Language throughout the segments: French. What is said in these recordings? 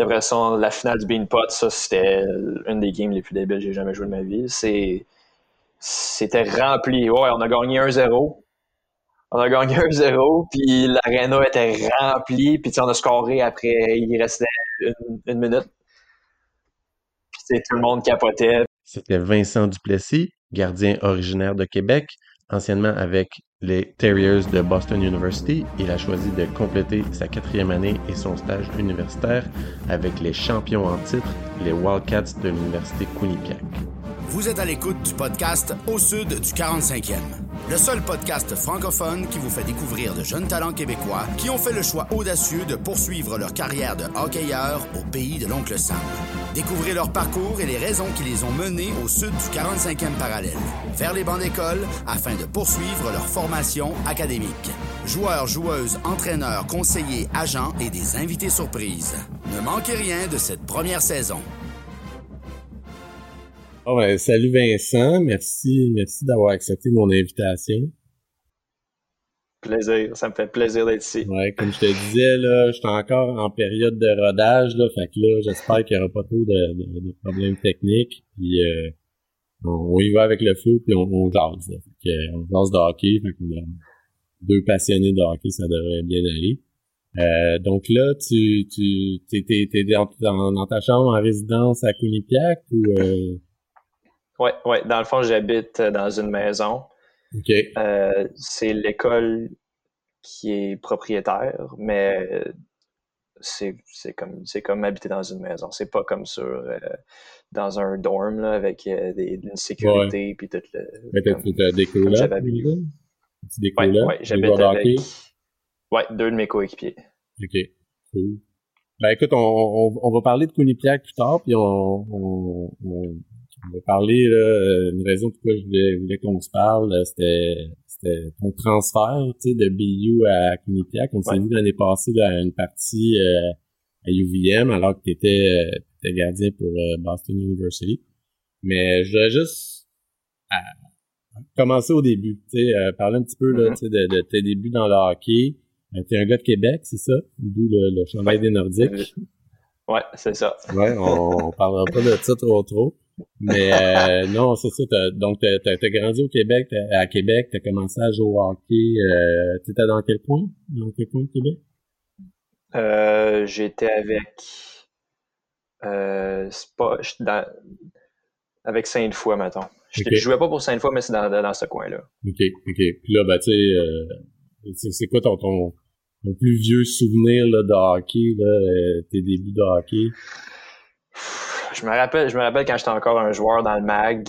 Après ça, la finale du Beanpot, ça, c'était une des games les plus débiles que j'ai jamais joué de ma vie. C'est, c'était rempli. Ouais, on a gagné 1-0. On a gagné 1-0, puis l'aréna était remplie, puis on a scoré après, il restait une, minute. Puis tout le monde capotait. C'était Vincent Duplessis, gardien originaire de Québec, anciennement avec les Terriers de Boston University. Il a choisi de compléter sa quatrième année et son stage universitaire avec les champions en titre, les Wildcats de l'Université Quinnipiac. Vous êtes à l'écoute du podcast Au Sud du 45e, le seul podcast francophone qui vous fait découvrir de jeunes talents québécois qui ont fait le choix audacieux de poursuivre leur carrière de hockeyeur au pays de l'oncle Sam. Découvrez leur parcours et les raisons qui les ont menés au sud du 45e parallèle, vers les bancs d'école, afin de poursuivre leur formation académique. Joueurs, joueuses, entraîneurs, conseillers, agents et des invités surprises. Ne manquez rien de cette première saison. Oh ben, salut Vincent, merci, merci d'avoir accepté mon invitation. Plaisir, ça me fait plaisir d'être ici. Ouais, comme je te disais, là, je suis encore en période de rodage, là, fait que là, j'espère qu'il n'y aura pas trop de, de, problèmes techniques. Puis euh, on, y va avec le flou, puis on, on jase. Fait que, on jase de hockey, fait que euh, deux passionnés de hockey, ça devrait bien aller. Euh, donc là, tu, tu t'es, t'es, dans, dans, ta chambre en résidence à Quinnipiac ou euh... Ouais, ouais. Dans le fond, j'habite dans une maison. OK. Euh, c'est l'école qui est propriétaire, mais c'est, c'est comme c'est comme habiter dans une maison. C'est pas comme sur euh, dans un dorm là, avec euh, des, une sécurité puis tout le. Mais t'as, des colocs? Ouais, ouais, j'habite avec. Ouais, deux de mes coéquipiers. OK. Cool. Ben écoute, on, on, on va parler de Quinnipiac plus tard, puis on, on, on va parler, là, euh, une raison pourquoi je voulais, qu'on se parle, euh, c'était, ton transfert, tu sais, de BU à Quinnipiac. On s'est vu l'année passée, là, une partie euh, à UVM, alors que tu étais, gardien pour Boston University. Mais je voudrais juste commencer au début, tu sais, parler un petit peu, là, mm-hmm. tu sais, de, tes débuts dans le hockey. tu es un gars de Québec, c'est ça? D'où le, le chandail des Nordiques. Ouais, c'est ça. Ouais, on, on parlera pas de ça trop trop. Mais euh, non, c'est ça. donc, t'as as, grandi au Québec, à Québec, t'as commencé à jouer au hockey. Euh, T'étais dans quel coin? Dans quel coin de Québec? Euh, J'étais avec... Euh, pas, dans, avec Sainte-Foy, mettons. Je jouais pas pour Sainte-Foy, mais c'est dans, dans ce coin-là. OK, OK. Puis là, ben, tu sais, euh, c'est quoi ton, ton, ton, plus vieux souvenir là, de hockey, là, euh, tes débuts de hockey? Je me rappelle, je me rappelle quand j'étais encore un joueur dans le mag.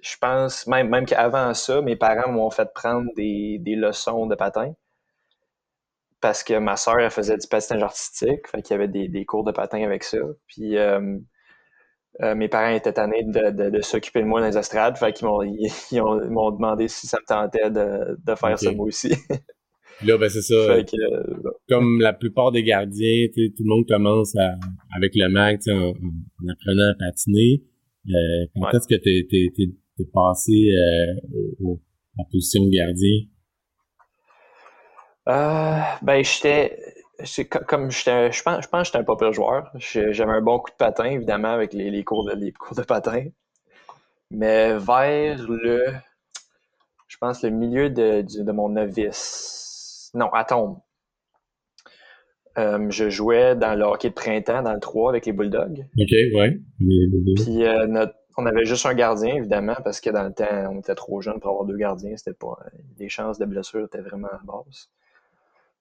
Je pense, même, même qu'avant ça, mes parents m'ont fait prendre des, leçons de patin. Parce que ma soeur, elle faisait du patinage artistique. Fait qu'il y avait des, cours de patin avec ça. Puis euh, euh, mes parents étaient tannés de, s'occuper de moi dans les estrades. Fait qu'ils m'ont, ils, m'ont demandé si ça me tentait de, faire ça moi aussi. Là, ben c'est ça. Euh, comme la plupart des gardiens, tout le monde commence avec le mag en, en, apprenant à patiner. Euh, quand est-ce que t'es es, passé euh, au, la position de gardien? Euh, ben j'étais comme j'étais je pense je pense que j'étais un pas pire joueur. J'avais un bon coup de patin évidemment avec les, les cours de les cours de patin. Mais vers le je pense le milieu de, de mon novice non, à euh, je jouais dans le hockey de printemps, dans le 3 avec les Bulldogs. OK, ouais. Puis euh, on avait juste un gardien, évidemment, parce que dans le temps, on était trop jeune pour avoir deux gardiens. C'était pas. Les chances de blessure étaient vraiment basses.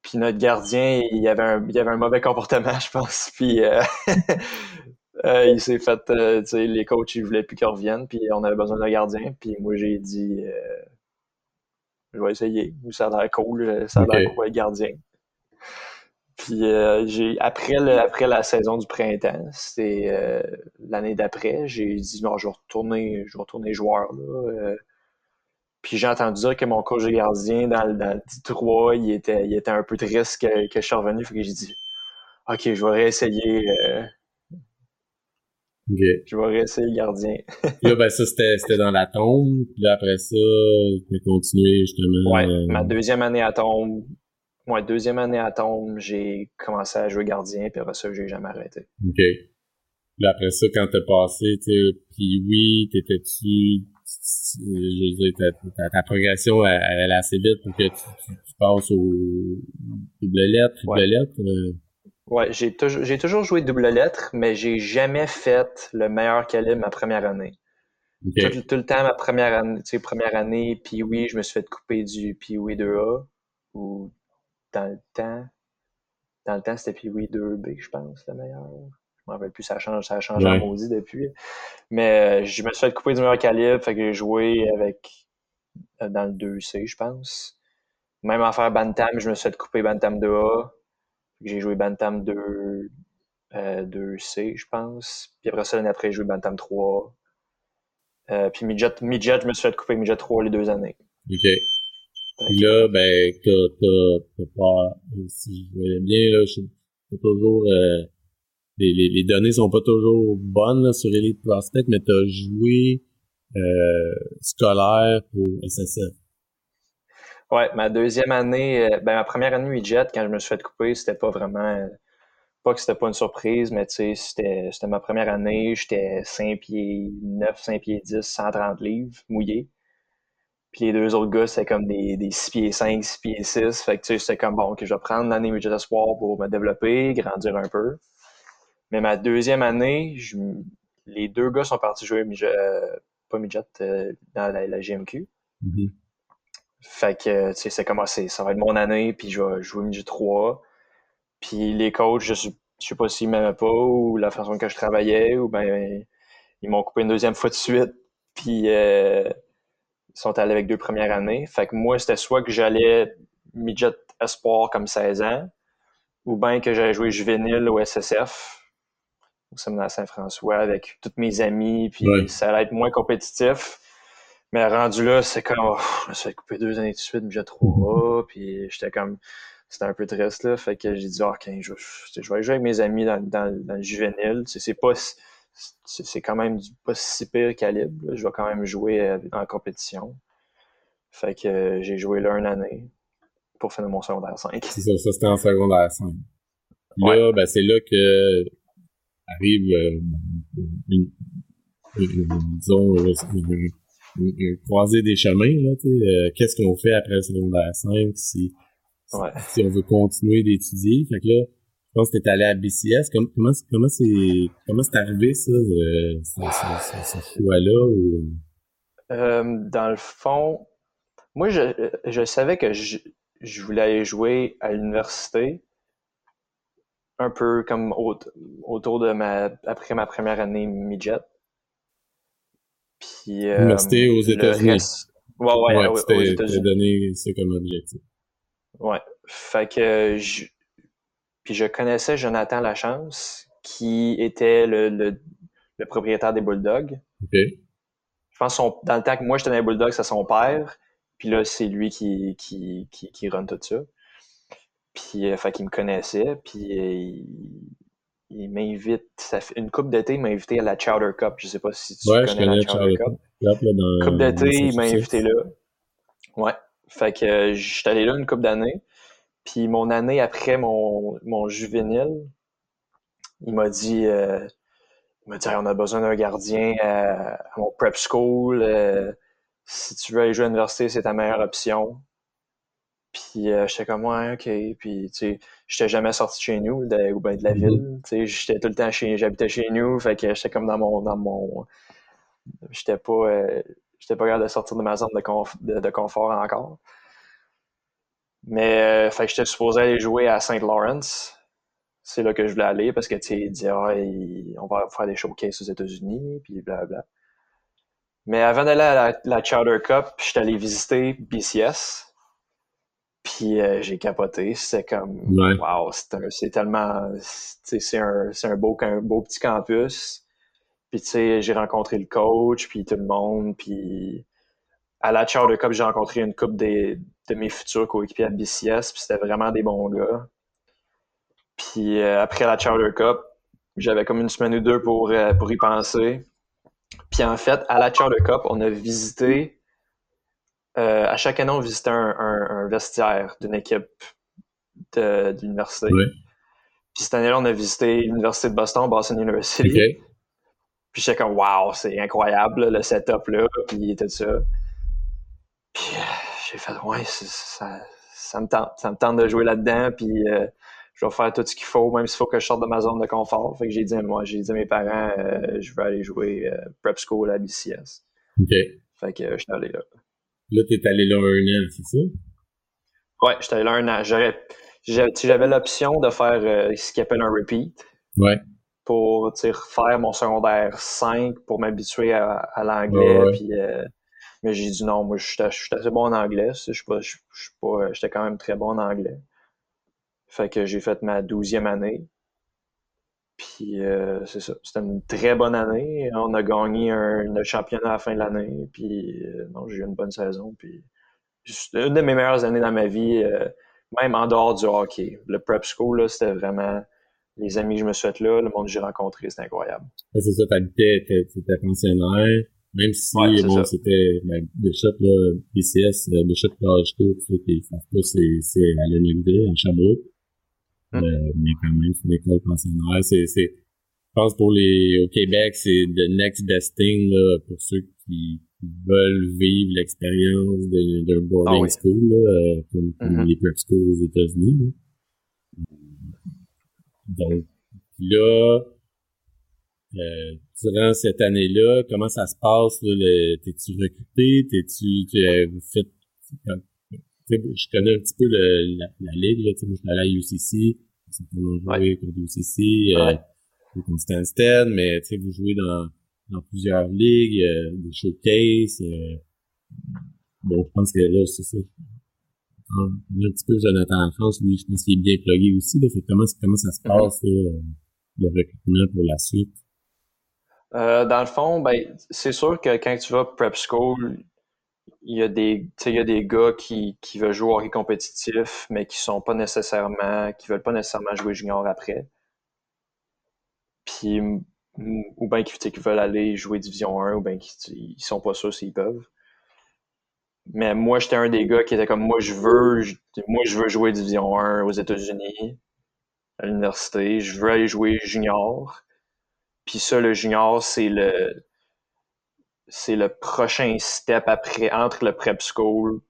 Puis notre gardien, il avait un, il avait un mauvais comportement, je pense. Puis euh, il s'est fait. tu sais, les coachs, ils voulaient plus qu'il revienne. Puis on avait besoin d'un gardien. Puis moi, j'ai dit je vais essayer. Ça a l'air cool, ça a l'air cool gardien. Puis euh, j'ai après le, après la saison du printemps, c'était euh, l'année d'après, j'ai dit non, je vais retourner, je vais retourner joueur là. Euh. puis j'ai entendu dire que mon coach de gardien dans, dans le petit 3, il était, il était un peu triste que, que je suis revenu. Fait que j'ai dit OK, je vais réessayer je vais rester gardien. là, ben ça, c'était dans la tombe. Puis là, après ça, tu as continué justement. Ouais, euh, ma deuxième année à tombe, ouais, deuxième année à tombe, j'ai commencé à jouer gardien, puis après ça, j'ai jamais arrêté. OK. Puis après ça, quand t'as passé, tu puis oui, t'étais-tu, je veux dire, ta, ta, progression, elle, elle assez vite pour que tu, tu, passes au double lettre, triple lettre. euh, Ouais, j'ai toujours, j'ai toujours joué double lettre, mais j'ai jamais fait le meilleur calibre ma première année. Tout, tout le temps, ma première année, première année, puis oui, je me suis fait couper du Pee-Wee 2A, ou dans le temps, dans le temps, c'était Pee-Wee 2B, je pense, le meilleur. Je me rappelle plus, ça change, ça a changé Ouais. en maudit depuis. Mais euh, je me suis fait couper du meilleur calibre, fait que j'ai joué avec, euh, dans le 2C, je pense. Même en faire Bantam, je me suis fait couper Bantam 2A. J'ai joué Bantam 2, euh, 2C, je pense. Puis après ça, l'année après, j'ai joué Bantam 3. Euh, puis midget, midget, je me suis fait couper midget 3 les deux années. OK. Puis là, ben, t'as, t'as, t'as pas, si je voyais bien, là, je pas toujours, euh, les, les, les données sont pas toujours bonnes, là, sur Elite Prospect, mais t'as joué, euh, scolaire pour SSF. Ouais, ma deuxième année, euh, ben ma première année midget, quand je me suis fait couper, c'était pas vraiment, euh, pas que c'était pas une surprise, mais tu sais, c'était, c'était ma première année, j'étais 5 pieds 9, 5 pieds 10, 130 livres, mouillé. Puis les deux autres gars, c'était comme des, des 6 pieds 5, 6 pieds 6. Fait que tu sais, c'était comme bon, que je vais prendre l'année midget espoir pour me développer, grandir un peu. Mais ma deuxième année, les deux gars sont partis jouer euh, pas midget, euh, dans la, GMQ. Mhm. Fait que, tu sais, c'est commencé. Ça va être mon année, puis je vais jouer midget 3. Puis les coachs, je je sais pas s'ils m'aimaient pas ou la façon que je travaillais, ou ben ils m'ont coupé une deuxième fois de suite, puis euh, ils sont allés avec deux premières années. Fait que moi, c'était soit que j'allais midget espoir comme 16 ans, ou bien que j'allais jouer juvénile au SSF, au séminaire Saint-François, avec tous mes amis, puis Ouais. ça allait être moins compétitif. Mais rendu là, c'est comme, oh, je me suis couper deux années de suite, midget 3A, puis j'étais comme, c'était un peu triste, là. Fait que j'ai dit, ah, ok, je, je, je vais jouer avec mes amis dans, dans, dans le juvénile. C'est pas, c'est c'est quand même du pas si pire calibre. là. Je vais quand même jouer euh, en compétition. Fait que euh, j'ai joué là une année pour finir mon secondaire 5. C'est ça, ça c'était en secondaire 5. Là, ben, c'est là que arrive, euh, une, une- une- disons, euh, croisée des chemins, là, tu sais. Euh, Qu'est-ce qu'on fait après le secondaire 5 si, si- Ouais. si on veut continuer d'étudier? Fait que là, je pense que t'es allé à BCS. Comme- comment, c'est- comment c'est, comment c'est arrivé, ça, euh, ce, choix-là? Ou... Euh, dans le fond, moi, je, je savais que je, je voulais aller jouer à l'université, un peu comme au- autour de ma, après ma première année midget. Puis, euh, Université aux États-Unis. Ouais, ouais, Ouais, t'as États-Unis. donné ça comme objectif. Ouais. Fait que je... Puis je connaissais Jonathan Lachance, qui était le, le, le propriétaire des Bulldogs. OK. Je pense son, dans le temps que moi j'étais dans les Bulldogs, c'est son père. Puis là, c'est lui qui, qui, qui, qui run tout ça. Puis, euh, fait qu'il me connaissait. Puis, euh, il, il m'invite, ça fait une coupe d'été, il m'a invité à la Chowder Cup. Je sais pas si tu Ouais, je connais la Chowder Cup. Cup, là, dans, Coupe d'été, il m'a invité là. Ouais. Fait que euh, j'étais allé là une coupe d'années. Puis mon année après mon, mon juvénile, il m'a dit, euh, il m'a dit, Hey, on a besoin d'un gardien à, à mon prep school. euh, si tu veux aller jouer à l'université, c'est ta meilleure option. Puis euh, j'étais comme, ouais, ok. Puis, tu sais, j'étais jamais sorti de chez nous, de, ou ben de la Mhm. ville. Tu sais, j'étais tout le temps chez, j'habitais chez nous. Fait que j'étais comme dans mon, dans mon, j'étais pas, euh, j'étais pas capable de sortir de ma zone de, conf- de, de confort encore. Mais, euh, fait que j'étais supposé aller jouer à St. Lawrence. C'est là que je voulais aller parce que, tu sais, il disait, ah, il- on va faire des showcases aux États-Unis, puis blablabla. Mais avant d'aller à la, la Chowder Cup, j'étais allé visiter BCS. Puis euh, j'ai capoté. C'était comme, Ouais. wow, c'est c'est tellement, c'est un, c'est un beau, un beau petit campus. Puis tu sais, j'ai rencontré le coach, puis tout le monde, puis à la Chowder Cup, j'ai rencontré une couple des, de mes futurs coéquipiers à BCS, puis c'était vraiment des bons gars. Puis euh, après la Chowder Cup, j'avais comme une semaine ou deux pour, euh, pour y penser. Puis en fait, à la Chowder Cup, on a visité, euh, à chaque année, on visitait un, un- un vestiaire d'une équipe de, l'université. Puis cette année-là, on a visité l'université de Boston, Boston University. Puis j'étais comme, wow, c'est incroyable, le setup là, puis tout ça. Puis euh, j'ai fait, ouais, ça, ça, me tente, ça me tente de jouer là-dedans, puis euh, je vais faire tout ce qu'il faut, même s'il faut que je sorte de ma zone de confort. Fait que j'ai dit, moi, j'ai dit à mes parents, euh, je vais aller jouer prep school à BCS. Fait que je suis allé là. Là, t'es allé là un an, c'est ça? Ouais, j'étais allé là un an. J'aurais, j'avais l'option de faire ce qu'ils appelle un repeat. Ouais pour faire mon secondaire 5 pour m'habituer à, l'anglais. Euh, mais j'ai dit non, moi je suis assez bon en anglais. Je suis pas, pas, j'étais quand même très bon en anglais. Fait que j'ai fait ma douzième année. Puis euh, c'est ça. C'était une très bonne année. On a gagné un, championnat à la fin de l'année. Puis euh, non, j'ai eu une bonne saison. Puis une de mes meilleures années dans ma vie, même en dehors du hockey. Le prep school, c'était vraiment les amis que je me suis fait là, le monde que j'ai rencontré, c'était incroyable. c'est ça, t'habitais, t'étais pensionnaire, même si, bon, c'était, ben, Bishop, là, PCS, euh, Bishop College pas, c'est, c'est à l'Université, à Sherbrooke. Euh, mais quand même, c'est une école pensionnaire. C'est, c'est, je pense pour les, au Québec, c'est the next best thing, là, pour ceux qui, veulent vivre l'expérience d'un boarding ah school, là, euh, comme, comme mm-hmm. les prep schools aux États-Unis, donc là, euh, durant cette année-là, comment ça se passe? T'es-tu recruté? T'es-tu tu fait je connais un petit peu le, la, la, ligue, là, moi je suis allé à UCC, c'est pour jouer contre UCC, euh, contre Stansted, mais tu sais, vous jouez dans, dans plusieurs ligues, euh, des showcases, euh, bon, je pense que là, c'est ça, un petit peu Jonathan en France, lui, je pense qu'il est bien plugué aussi. Là, fait comment, comment ça se mhm. passe, euh, le recrutement pour la suite? Euh, dans le fond, ben, c'est sûr que quand tu vas prep school, il y a des, il y a des gars qui, qui veulent jouer au hockey compétitif, mais qui sont pas nécessairement, qui veulent pas nécessairement jouer junior après. Puis, ou bien qui, veulent aller jouer division 1, ou bien qui, ils sont pas sûrs s'ils peuvent. Mais moi, j'étais un des gars qui était comme moi, je veux, moi, je veux jouer Division 1 aux États-Unis, à l'université. Je veux aller jouer junior. Puis ça, le junior, c'est le c'est le prochain step après entre le prep school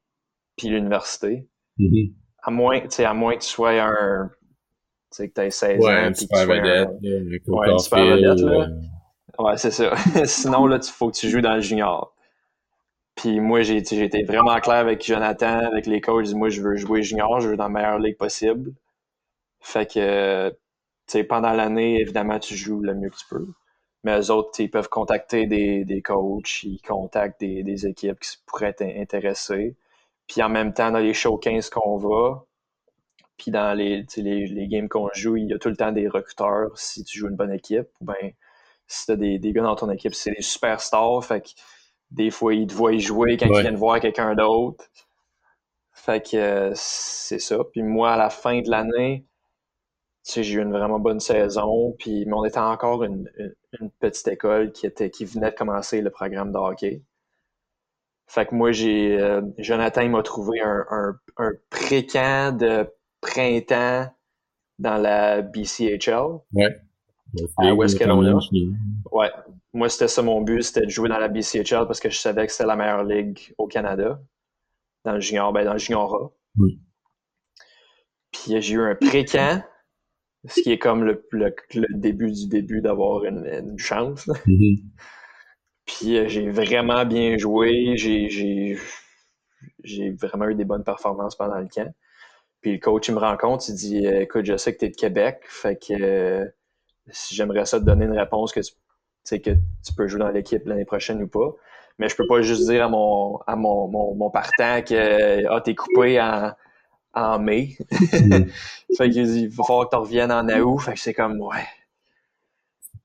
puis l'université. Mm-hmm. À moins, tu sais, à moins que tu sois un tu sais, que tu aies 16 ans puis que tu vedette, un, ouais, super vedette, là. Ouais, c'est ça. Sinon, là, il faut que tu joues dans le junior. Puis moi, j'ai été vraiment clair avec Jonathan, avec les coachs. Moi, je veux jouer junior, je veux dans la meilleure ligue possible. Fait que, tu sais, pendant l'année, évidemment, tu joues le mieux que tu peux. Mais eux autres, ils peuvent contacter des, des coachs, ils contactent des, des équipes qui pourraient être intéressées. Puis en même temps, dans les showcases qu'on va, puis dans les, les, les games qu'on joue, il y a tout le temps des recruteurs si tu joues une bonne équipe. Ou bien, si tu as des, des gars dans ton équipe, c'est des superstars. Fait que des fois, ils te voient jouer quand ils viennent voir quelqu'un d'autre. Fait que euh, c'est ça. Puis moi, à la fin de l'année, sais, j'ai eu une vraiment bonne saison. Puis, mais on était encore une, petite école qui était qui venait de commencer le programme de hockey. Fait que moi, j'ai euh, Jonathan m'a trouvé un, un, un pré-camp de printemps dans la BCHL. Ouais. À West Kelowna. Ouais. Moi, c'était ça mon but, c'était de jouer dans la BCHL parce que je savais que c'était la meilleure ligue au Canada. Dans le junior, ben dans le junior A. Puis j'ai eu un pré-camp, ce qui est comme le, le, début du début d'avoir une, chance. Mm-hmm. Puis euh, j'ai vraiment bien joué. J'ai vraiment eu des bonnes performances pendant le camp. Puis le coach, il me rencontre, il dit Écoute, je sais que tu es de Québec, fait que euh, j'aimerais ça te donner une réponse que tu, que tu peux jouer dans l'équipe l'année prochaine ou pas. Mais je peux pas juste dire à mon, à mon, mon, partant que ah, t'es coupé en, en mai. Mm. fait qu'il va falloir que tu reviennes en août. Fait que c'est comme ouais.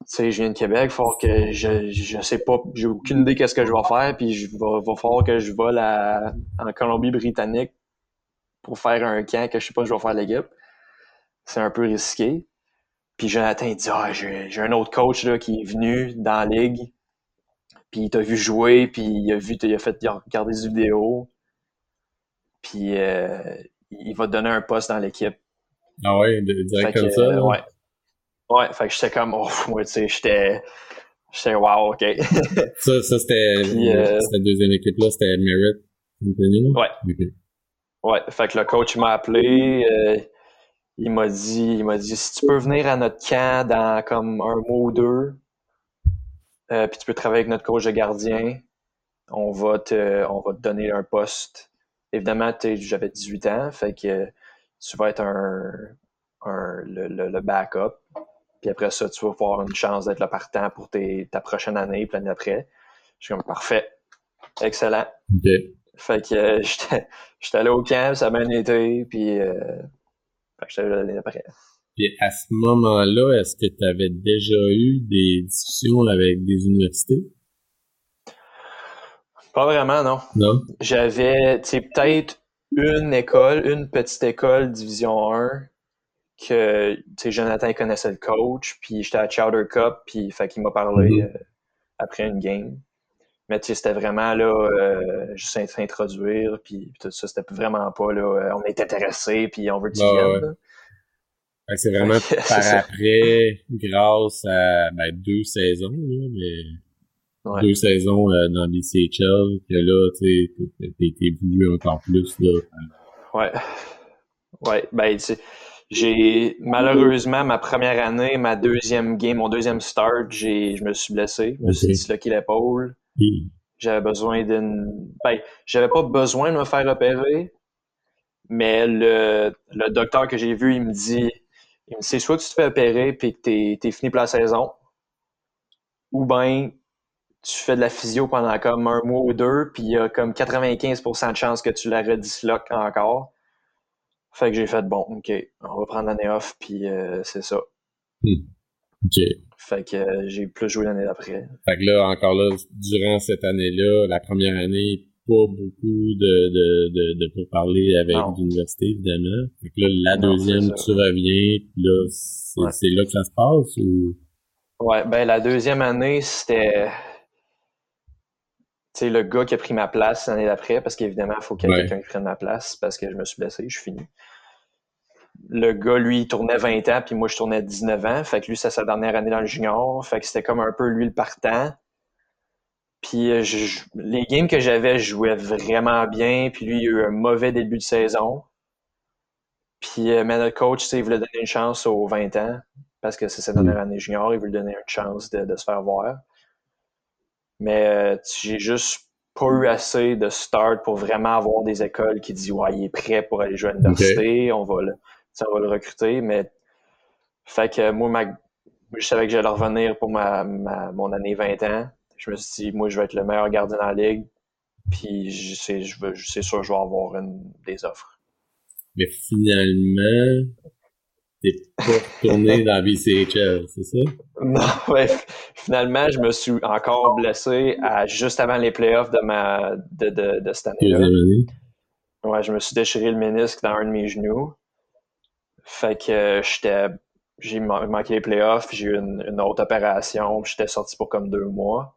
Tu sais, je viens de Québec, il faut que je, je sais pas, j'ai aucune idée qu'est-ce que je vais faire, puis il va, va falloir que je vole à, en Colombie-Britannique pour faire un camp que je sais pas je vais faire l'équipe. C'est un peu risqué. Puis Jonathan dit Ah, j'ai un autre coach là, qui est venu dans la ligue, puis il t'a vu jouer, puis il a vu, il a fait regarder des vidéos, puis euh, il va te donner un poste dans l'équipe Ah ouais, direct comme ça? ouais. Ouais, fait que j'étais comme, oh, moi, tu sais, j'étais, j'étais wow, ok. ça, ça c'était, euh, cette deuxième équipe-là, c'était Merit Ouais. Ouais, fait que le coach m'a appelé, euh, il m'a dit, il m'a dit, si tu peux venir à notre camp dans comme un mois ou deux, euh, puis tu peux travailler avec notre coach de gardien, on va te, on va te donner un poste. Évidemment, j'avais 18 ans, fait que tu vas être un, un le, le, backup. Puis après ça, tu vas avoir une chance d'être le partant pour tes, ta prochaine année, puis l'année d'après. Je suis comme parfait. Excellent. Fait que euh, j'étais allé au camp, ça a bien été, puis euh, fait que j'étais l'année d'après. Puis à ce moment-là, est-ce que tu avais déjà eu des discussions avec des universités? Pas vraiment, non. Non. J'avais, tu sais, peut-être une école, une petite école Division 1 que, tu sais, Jonathan connaissait le coach, puis j'étais à Chowder Cup, puis fait qu'il m'a parlé mm-hmm. euh, après une game. Mais tu sais, c'était vraiment là, euh, juste s'introduire, puis, tout ça, c'était vraiment pas là, euh, on est intéressé, puis on veut que tu viennes. C'est vraiment par après, grâce à ben, deux saisons, là, mais deux saisons euh, dans les CHL, que là, tu sais, t'es été encore plus, là. Ouais. Ouais, ben, tu j'ai, malheureusement, ma première année, ma deuxième game, mon deuxième start, j'ai, je me suis blessé. Je me suis disloqué l'épaule. J'avais besoin d'une, ben, j'avais pas besoin de me faire opérer, mais le, le docteur que j'ai vu, il me dit, il me dit, c'est soit que tu te fais opérer puis que t'es, t'es fini pour la saison, ou ben tu fais de la physio pendant comme un mois ou deux, puis il y a comme 95% de chances que tu la redisloques encore. Fait que j'ai fait bon, ok, on va prendre l'année off, puis euh, c'est ça. Hmm. Ok. Fait que euh, j'ai plus joué l'année d'après. Fait que là, encore là, durant cette année-là, la première année, pas beaucoup de, de, de, de pour parler avec l'université, évidemment. Fait que là, la deuxième, tu reviens, puis là, c'est là que ça se passe ou? Ouais, ben la deuxième année, c'était sais, le gars qui a pris ma place l'année d'après, parce qu'évidemment, il faut qu'il y ait quelqu'un qui prenne ma place parce que je me suis blessé, je suis fini. Le gars, lui, il tournait 20 ans, puis moi, je tournais 19 ans. Fait que lui, c'est sa dernière année dans le junior. Fait que c'était comme un peu lui le partant. Puis euh, les games que j'avais, je jouais vraiment bien. Puis lui, il a eu un mauvais début de saison. Puis euh, mais notre coach, il voulait donner une chance aux 20 ans parce que c'est sa dernière mm. année junior. Il voulait donner une chance de se faire voir. Mais euh, j'ai juste pas eu assez de start pour vraiment avoir des écoles qui disent ouais, il est prêt pour aller jouer à l'université, on va le, va le recruter. Mais fait que moi, je savais que j'allais revenir pour ma, mon année 20 ans. Je me suis dit, moi, je vais être le meilleur gardien dans la ligue. Puis je sais, je veux, c'est sûr que je vais avoir une des offres. Mais finalement, t'es pas retourné dans la BCHL, c'est ça? Non, ouais. Finalement, je me suis encore blessé à, juste avant les playoffs de, ma, de, de, de cette année-là. Ouais, je me suis déchiré le ménisque dans un de mes genoux. Fait que j'étais. J'ai manqué les playoffs, j'ai eu une, autre opération, j'étais sorti pour comme deux mois.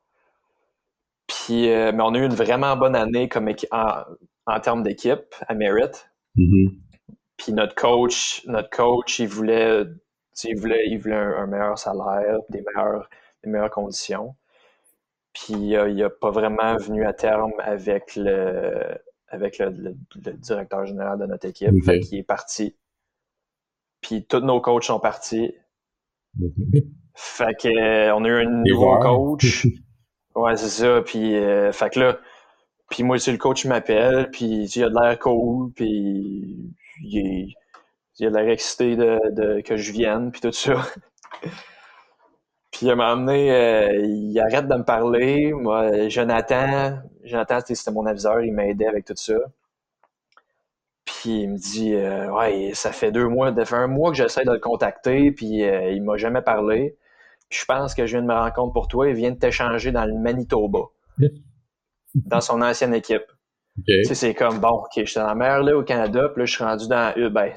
Puis, euh, mais on a eu une vraiment bonne année comme en, en termes d'équipe à Merit. Mm-hmm. Puis notre coach, notre coach, il voulait, il voulait, il voulait un, meilleur salaire, des meilleures, des meilleures conditions. Puis euh, il n'a pas vraiment venu à terme avec le, avec le, directeur général de notre équipe. Fait qu'il est parti. Puis tous nos coachs sont partis. Fait que euh, on a eu un nouveau coach. ouais, c'est ça. Puis euh, fait que là, puis moi, c'est le coach m'appelle, puis il a de l'air cool, puis il, il a l'air excité de, que je vienne, puis tout ça. puis à un moment donné, euh, il arrête de me parler. Moi, Jonathan, Jonathan, c'était mon aviseur, il m'a aidé avec tout ça. Puis il me dit euh, Ouais, ça fait deux mois, ça fait un mois que j'essaie de le contacter, puis euh, il m'a jamais parlé. Puis je pense que je viens de me rendre compte pour toi, il vient de t'échanger dans le Manitoba, dans son ancienne équipe. C'est comme, bon, OK, j'étais dans la mer là, au Canada, puis là, je suis rendu dans. Ben,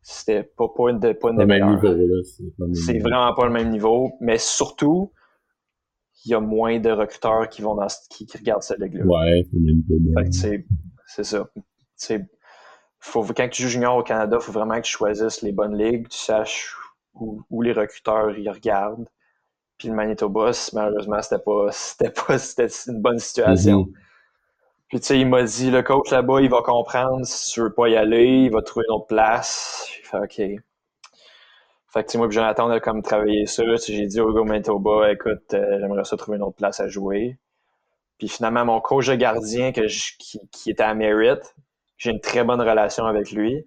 c'était pas, pas, une, pas une le même niveau. C'est vraiment pas le même niveau, mais surtout, il y a moins de recruteurs qui vont dans qui, qui regardent cette ligue-là. Ouais, c'est c'est ça. faut, quand tu joues junior au Canada, il faut vraiment que tu choisisses les bonnes ligues, tu saches où, les recruteurs y regardent. Puis le Manitoba, malheureusement, c'était pas, c'était pas, c'était une bonne situation. Mm-hmm. Puis tu sais, il m'a dit, le coach là-bas, il va comprendre si tu veux pas y aller, il va trouver une autre place. J'ai fait OK. Fait que moi et Jonathan, on a comme travaillé ça. J'ai dit au Manitoba, écoute, euh, j'aimerais ça trouver une autre place à jouer. Puis finalement, mon coach de gardien que qui, qui, était à Merritt, j'ai une très bonne relation avec lui.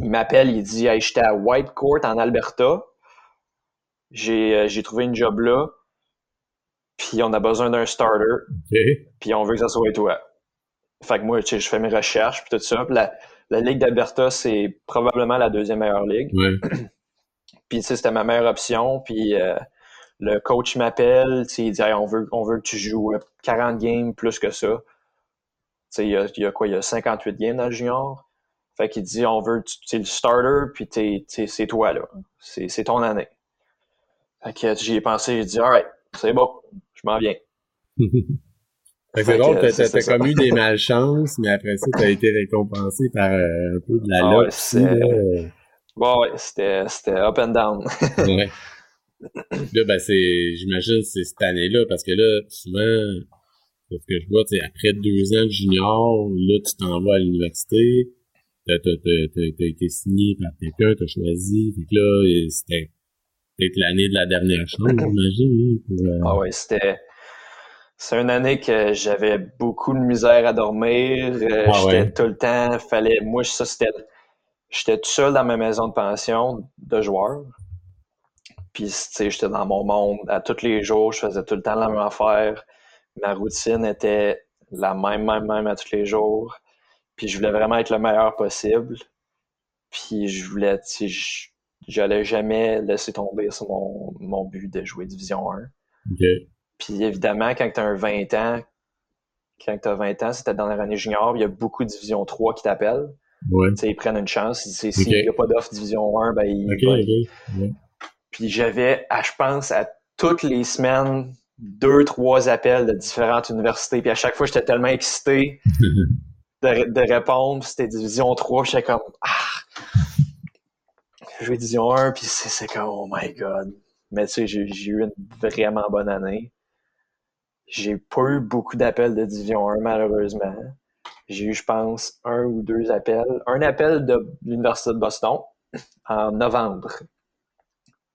Il m'appelle, il dit Hey, j'étais à Whitecourt en Alberta. J'ai euh, trouvé une job là. Puis on a besoin d'un starter. Puis on veut que ça soit toi. Fait que moi, je fais mes recherches, puis tout ça. la, la Ligue d'Alberta, c'est probablement la deuxième meilleure ligue. puis c'était ma meilleure option. Puis euh, le coach m'appelle, il dit on, veut, on veut que tu joues 40 games plus que ça. Il y a, y a quoi? Il y a 58 games dans le junior. Fait qu'il dit on veut, tu es le starter, puis c'est toi là. C'est ton année. Fait que j'y ai pensé, j'ai dit alright, c'est bon, je m'en viens. c'est drôle, t'as comme eu des malchances, mais après ça, t'as été récompensé par euh, un peu de la ah luck. bon, ouais, c'était up and down. ouais. Là, ben, c'est, j'imagine, c'est cette année-là, parce que là, souvent, ce que je vois, après deux ans de junior, là, tu t'en vas à l'université, t'as, t'as, t'as, été signé par quelqu'un, t'as choisi, fait que là, c'était peut-être l'année de la dernière chance, j'imagine. Hein, euh, ah ouais, c'était, c'est une année que j'avais beaucoup de misère à dormir, euh, ah j'étais tout le temps, fallait, moi, ça, c'était, j'étais tout seul dans ma maison de pension de joueur. Puis, tu sais, j'étais dans mon monde à tous les jours, je faisais tout le temps la même affaire. Ma routine était la même, même, même à tous les jours. Puis, je voulais vraiment être le meilleur possible. Puis, je voulais, tu sais, j'allais jamais laisser tomber sur mon, mon but de jouer Division 1. Puis, évidemment, quand tu as un 20 ans, quand tu as 20 ans, c'était dans la année junior, il y a beaucoup de Division 3 qui t'appellent. Ouais. Ils prennent une chance. S'il n'y a pas d'offre Division 1, ben, ils, puis j'avais, je pense, à toutes les semaines, deux, trois appels de différentes universités. Puis à chaque fois, j'étais tellement excité de, de répondre. C'était Division 3. J'étais comme, ah! Vais Division 1, puis c'est comme, oh my God. Mais tu sais, j'ai eu une vraiment bonne année. J'ai pas eu beaucoup d'appels de Division 1, malheureusement. J'ai eu, je pense, un ou deux appels. Un appel de l'Université de Boston en novembre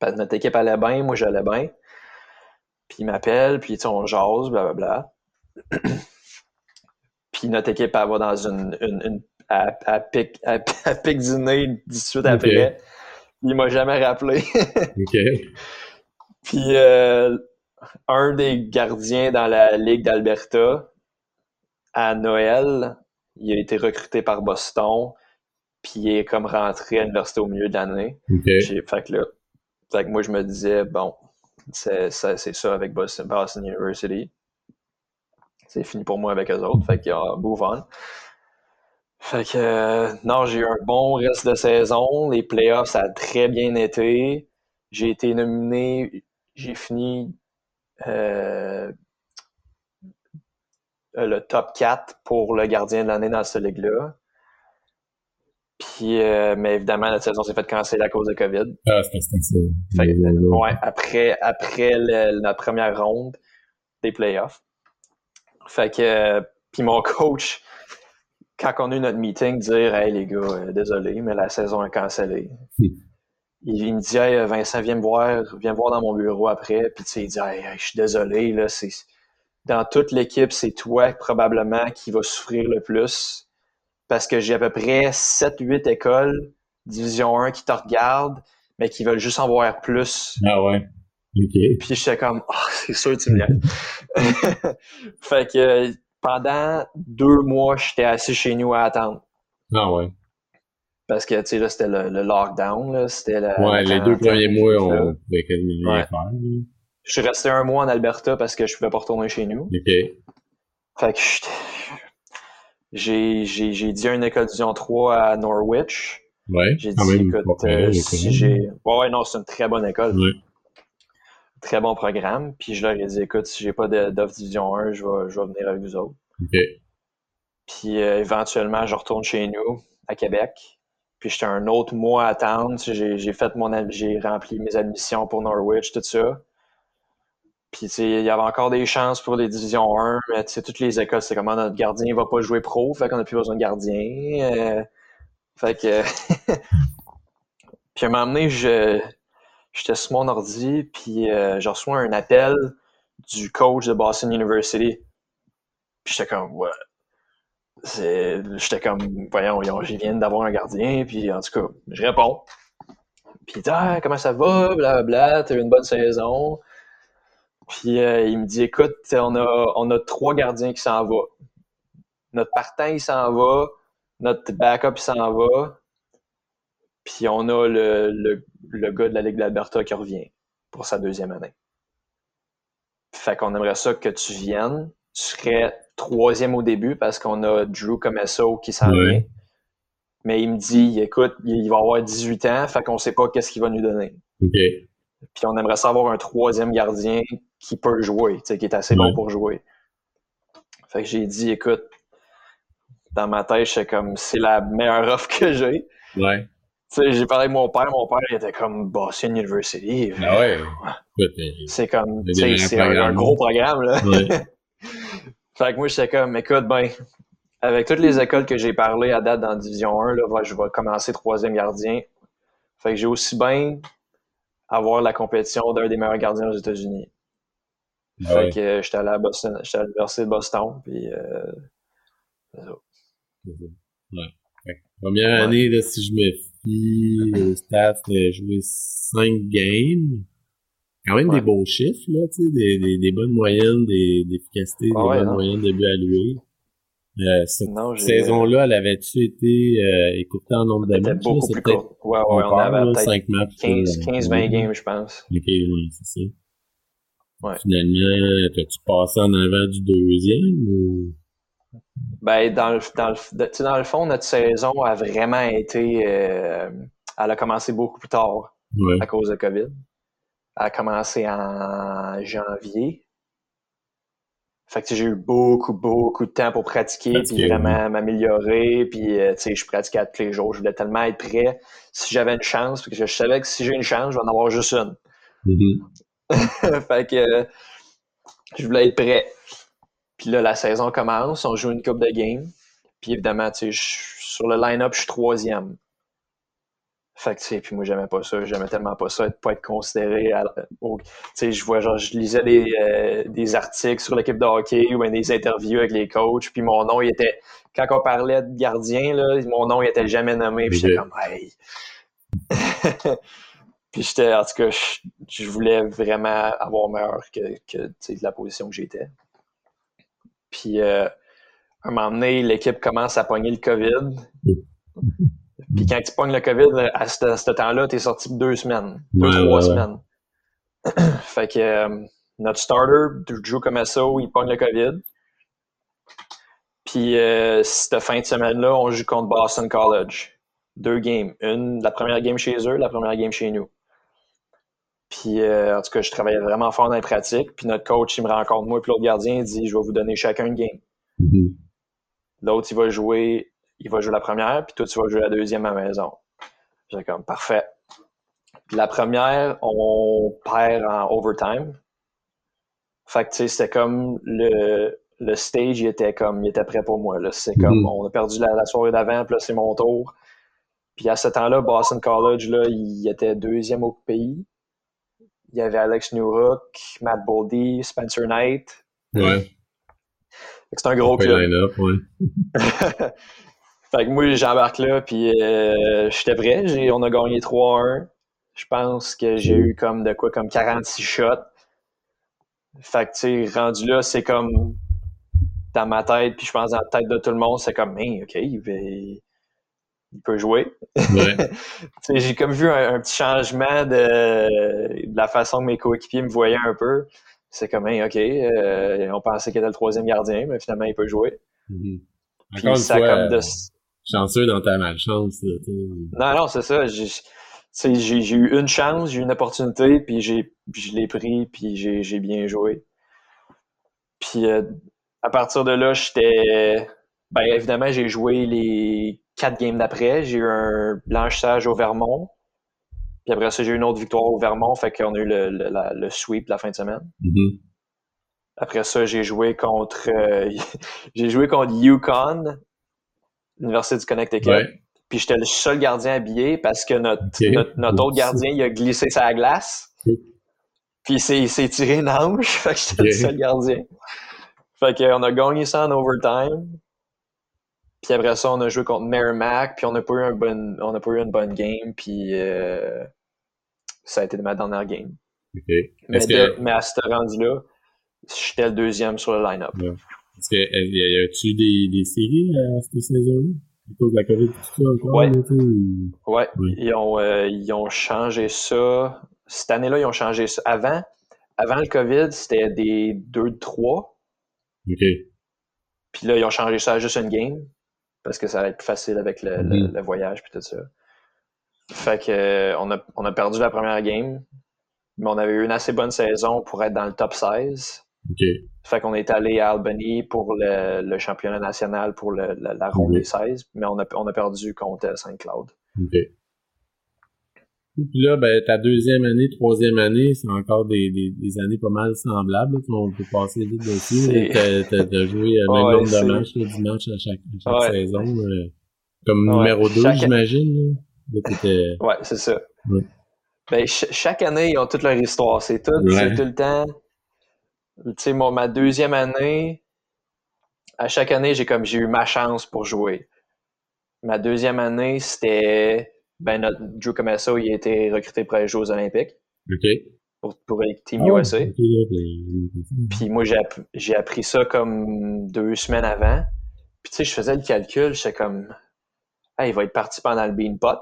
notre équipe allait bien, moi j'allais bien. Puis il m'appelle, puis on jase, blablabla. puis notre équipe, elle va dans une. une, une à, pic, à, du nez 18 après. Il m'a jamais rappelé. Puis euh, un des gardiens dans la Ligue d'Alberta, à Noël, il a été recruté par Boston, puis il est comme rentré à l'université au milieu de l'année. Fait que là, fait que moi, je me disais, bon, c'est ça, avec Boston, University. C'est fini pour moi avec eux autres. Fait y a move on. Fait que, euh, non, j'ai eu un bon reste de saison. Les playoffs, ça a très bien été. J'ai été nominé, j'ai fini euh, le top 4 pour le gardien de l'année dans cette ligue-là. Puis, euh, mais évidemment, la saison s'est faite canceller à cause de COVID. Ah, c'était ça. ouais, après, après la première ronde des playoffs. Fait que, puis mon coach, quand on a eu notre meeting, dire Hey les gars, euh, désolé, mais la saison est cancellée. Il, me dit Hey Vincent, viens me voir, viens me voir dans mon bureau après. Puis tu sais, il dit Hey, je suis désolé, là, c'est. Dans toute l'équipe, c'est toi probablement qui va souffrir le plus parce que j'ai à peu près 7-8 écoles Division 1 qui te regardent, mais qui veulent juste en voir plus. Ah ouais. OK. Puis j'étais comme, oh, c'est sûr tu me fait que pendant deux mois, j'étais assis chez nous à attendre. Ah ouais. Parce que, tu sais, là, c'était le, lockdown, là. C'était la, Ouais, les deux premiers mois, on pouvait quasiment rien faire. Je suis resté un mois en Alberta parce que je pouvais pas retourner chez nous. OK. Fait que j'ai, j'ai, j'ai dit à une école Division 3 à Norwich. Ouais, j'ai dit, écoute, euh, si j'ai. Ouais, ouais, non, c'est une très bonne école. Ouais. Très bon programme. Puis je leur ai dit, écoute, si j'ai pas d'offre Division 1, je vais, je vais venir avec vous autres. Puis euh, éventuellement, je retourne chez nous, à Québec. Puis j'étais un autre mois à attendre. J'ai fait mon j'ai rempli mes admissions pour Norwich, tout ça. Puis il y avait encore des chances pour les divisions 1, mais toutes les écoles, c'est comment notre gardien va pas jouer pro, fait qu'on a plus besoin de gardien. Euh, fait que Puis à un moment donné, je j'étais sur mon ordi, puis euh, je reçois un appel du coach de Boston University. Puis j'étais comme, ouais. J'étais comme, voyons, je viens d'avoir un gardien, puis en tout cas, je réponds. Puis ah, comment ça va, blablabla, t'as eu une bonne saison. Puis euh, il me dit, écoute, on a, on a trois gardiens qui s'en vont. Notre partant, il s'en va. Notre backup, il s'en va. Puis on a le, le gars de la Ligue d'Alberta qui revient pour sa deuxième année. Fait qu'on aimerait ça que tu viennes. Tu serais troisième au début parce qu'on a Drew comme SO qui s'en vient. Mais il me dit, écoute, il va avoir 18 ans, fait qu'on sait pas qu'est-ce qu'il va nous donner. Puis on aimerait savoir un troisième gardien qui peut jouer, qui est assez bon pour jouer. Fait que j'ai dit, écoute, dans ma tête, c'est comme, c'est la meilleure offre que j'ai. Ouais j'ai parlé avec mon père, mon père il était comme Boston University. Ah ouais. C'est comme, c'est un, gros programme, là. fait que moi, j'étais comme, écoute, ben, avec toutes les écoles que j'ai parlé à date dans Division 1, là, je vais commencer troisième gardien. Fait que j'ai aussi bien avoir la compétition d'un des meilleurs gardiens aux États-Unis. Ah fait que j'étais allé à Boston, j'étais à l'Université de Boston, puis euh, c'est ça. Ouais. Première année, là, si je me le staff a joué 5 games. Quand même des beaux chiffres, là, tu sais, des, des, des, bonnes moyennes d'efficacité, des bonnes moyennes de buts alloués. Euh, cette saison-là, elle avait-tu été euh, écoutée en nombre de matchs? beaucoup plus court. Ouais, ouais, on avait 5 matchs. 15, 15 20 games, je pense. Ok, oui, c'est ça. Ouais. Finalement, t'as-tu passé en avant du deuxième ou? Ben, dans le, dans, le, dans le fond, notre saison a vraiment été. Euh, elle a commencé beaucoup plus tard à cause de COVID. Elle a commencé en janvier. Fait que j'ai eu beaucoup, beaucoup de temps pour pratiquer, puis vraiment m'améliorer. Puis, euh, tu sais, je pratiquais tous les jours. Je voulais tellement être prêt si j'avais une chance, parce que je savais que si j'ai une chance, je vais en avoir juste une. Mm-hmm. fait que je voulais être prêt. Puis là, la saison commence, on joue une coupe de game. Puis évidemment, tu sais, sur le line-up, je suis troisième. Fait que, tu sais, puis moi, j'aimais pas ça. J'aimais tellement pas ça, être, pas être considéré. Tu sais, je vois, genre, je lisais des, euh, des articles sur l'équipe de hockey ou des interviews avec les coachs. Puis mon nom, il était, quand on parlait de gardien, là, mon nom, il était jamais nommé. Puis j'étais comme, hey. puis j'étais, en tout cas, je, voulais vraiment avoir meilleur que, que tu sais, de la position que j'étais. Puis, euh, à un moment donné, l'équipe commence à pogner le COVID. Puis quand tu pognes le COVID, à ce, temps-là, tu es sorti deux semaines, deux, trois semaines. fait que euh, notre starter, Drew Comesso, il pogne le COVID. Puis euh, cette fin de semaine-là, on joue contre Boston College. Deux games. Une, la première game chez eux, la première game chez nous. Puis, euh, en tout cas, je travaillais vraiment fort dans les pratiques. Puis notre coach, il me rencontre moi et l'autre gardien, il dit Je vais vous donner chacun une game. Mm-hmm. L'autre, il va jouer, il va jouer la première, puis toi, tu vas jouer la deuxième à la maison. J'ai comme parfait. Puis la première, on perd en overtime. Fait que tu sais, c'était comme le, le stage, il était comme il était prêt pour moi. C'est comme mm-hmm. on a perdu la, soirée d'avant, puis là, c'est mon tour. Puis à ce temps-là, Boston College, là, il était deuxième au pays il y avait Alex Newhook, Matt Boldy, Spencer Knight. Ouais. C'est un gros club. Ouais. fait que moi, j'embarque là, puis euh, j'étais prêt. On a gagné 3-1. Je pense que j'ai eu comme de quoi, comme 46 shots. Fait que, tu sais, rendu là, c'est comme dans ma tête, puis je pense dans la tête de tout le monde, c'est comme, hey, OK, il va, il peut jouer. j'ai comme vu un, petit changement de, la façon que mes coéquipiers me voyaient un peu. C'est comme, OK, euh, on pensait qu'il était le troisième gardien, mais finalement, il peut jouer. Mm Encore ça, comme de... chanceux dans ta malchance. Non, non, c'est ça. J'ai eu une chance, j'ai eu une opportunité, puis je l'ai pris, puis j'ai bien joué. Puis euh, à partir de là, j'étais Ben, évidemment, j'ai joué les quatre games d'après. J'ai eu un blanchissage au Vermont. Puis après ça, j'ai eu une autre victoire au Vermont. Fait qu'on a eu le, le, le, sweep la fin de semaine. Mm-hmm. Après ça, j'ai joué contre euh, j'ai joué contre Yukon, l'Université du Connecticut. Ouais. Puis j'étais le seul gardien habillé parce que notre, notre, notre autre gardien, il a glissé sa glace. Puis il s'est- tiré une hanche. Fait que j'étais le seul gardien. Fait qu'on a gagné ça en overtime. Puis après ça, on a joué contre Merrimack. Puis on n'a pas eu un bon, on n'a pas eu une bonne game. Puis euh, ça a été de ma dernière game. Mais, Est-ce de- que, mais à ce rendu-là, j'étais le deuxième sur le line-up. est-ce que, y a-tu des, des séries à cette saison-là? À cause de la COVID tout ça encore, Ouais. ils ont, euh, ils ont changé ça. Cette année-là, ils ont changé ça. Avant, avant le COVID, c'était des 2 de 3. OK. Puis là, ils ont changé ça à juste une game. Parce que ça va être plus facile avec le, le- le voyage puis tout ça. Fait que euh, on a, on a perdu la première game. Mais on avait eu une assez bonne saison pour être dans le top 16. OK. Fait qu'on est allé à Albany pour le, le championnat national pour le- la, la ronde des 16. Mais on a, on a perdu contre Saint-Cloud. OK. Puis là, ben, ta deuxième année, troisième année, c'est encore des, des, des années pas mal semblables. On peut passer vite dessus. T'as, joué le Ouais, même nombre c'est- de matchs, là, 10 matchs à chaque, à chaque Ouais. saison. là. Comme Ouais. numéro 2, Chaque- j'imagine. Ouais, c'est ça. Ouais. Ben, ch- chaque année, ils ont toute leur histoire. C'est tout, Ouais. c'est tout le temps. Tu sais, moi, ma deuxième année, à chaque année, j'ai comme j'ai eu ma chance pour jouer. Ma deuxième année, c'était ben notre Drew Comesso, il a été recruté pour les Jeux Olympiques OK. pour, pour Team Ah USA. ben, Puis moi, j'ai app- j'ai appris ça comme deux semaines avant. Puis tu sais, je faisais le calcul, j'étais comme, hey, il va être parti pendant le Bean Pot.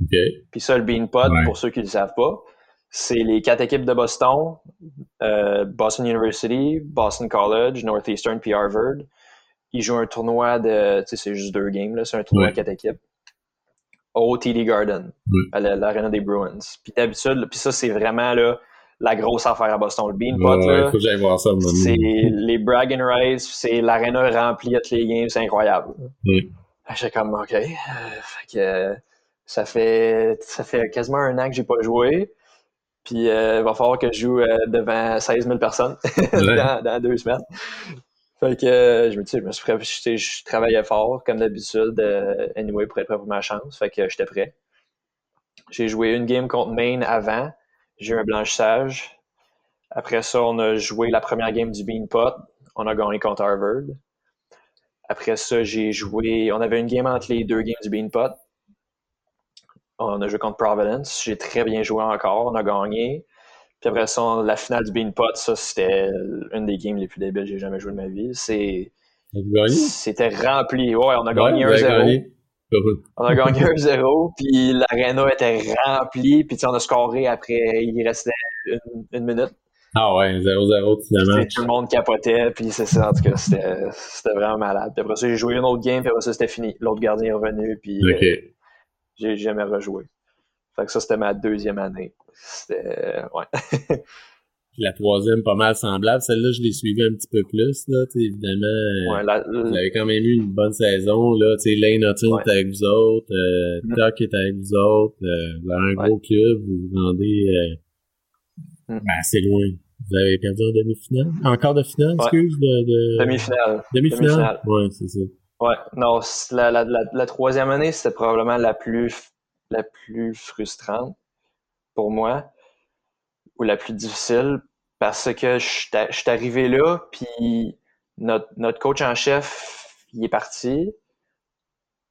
OK. Puis ça, le Bean Pot, Ouais. pour ceux qui ne le savent pas, c'est les quatre équipes de Boston, euh, Boston University, Boston College, Northeastern puis Harvard. Ils jouent un tournoi de, tu sais, c'est juste deux games, là, c'est un tournoi Ouais. de quatre équipes au TD Garden, à l'Arena des Bruins. Puis d'habitude, puis ça, c'est vraiment là, la grosse affaire à Boston. Le Bean Pot, Ouais, là, faut que j'aille voir ça. c'est les brag and rights, c'est l'arena remplie à tous les games, c'est incroyable. Oui. J'étais comme, OK. euh, fait que, euh, ça fait, ça fait quasiment un an que j'ai pas joué. Puis, euh, il va falloir que je joue euh, devant 16 000 personnes dans deux semaines. Fait que, euh, je me, sais, je me suis prêt, je, travaillais fort, comme d'habitude, euh, anyway, pour être prêt pour ma chance. Fait que j'étais prêt. J'ai joué une game contre Maine avant. J'ai eu un blanchissage. Après ça, on a joué la première game du Bean Pot. On a gagné contre Harvard. Après ça, j'ai joué. On avait une game entre les deux games du Bean Pot. On a joué contre Providence. J'ai très bien joué encore. On a gagné. Puis après ça, la finale du Bean Pot, ça, c'était une des games les plus débiles que j'ai jamais joué de ma vie. C'est, c'était rempli. Ouais, on a gagné Ouais, vous avez 1-0. gagné. On a gagné 1-0, puis l'aréna était remplie, puis tu sais, on a scoré après, il restait une, une minute. Ah ouais, 0-0 Puis, finalement. tout le monde capotait, puis c'est ça, en tout cas, c'était vraiment malade. Puis après ça, j'ai joué une autre game, puis après ça, c'était fini. L'autre gardien est revenu, puis euh, j'ai jamais rejoué. Fait que ça, c'était ma deuxième année. C'était, ouais. Puis la troisième, pas mal semblable. Celle-là, je l'ai suivie un petit peu plus, là, évidemment. euh, ouais la- Vous avez quand même eu une bonne saison, là. Tu sais, Lane Hutton Ouais. est avec vous autres, euh, Mm. Tuck est avec vous autres, euh, vous avez un Ouais. gros club, vous vous rendez, euh, Mm. ben, assez loin. Vous avez perdu en demi-finale? Encore de finale, excuse, de, de... demi-finale. Demi-finale? demi-finale. Ouais, c'est ça. Ouais, non, la, la, la troisième année, c'était probablement la plus, la plus frustrante pour moi, ou la plus difficile, parce que je suis arrivé là, puis notre, notre coach en chef, il est parti.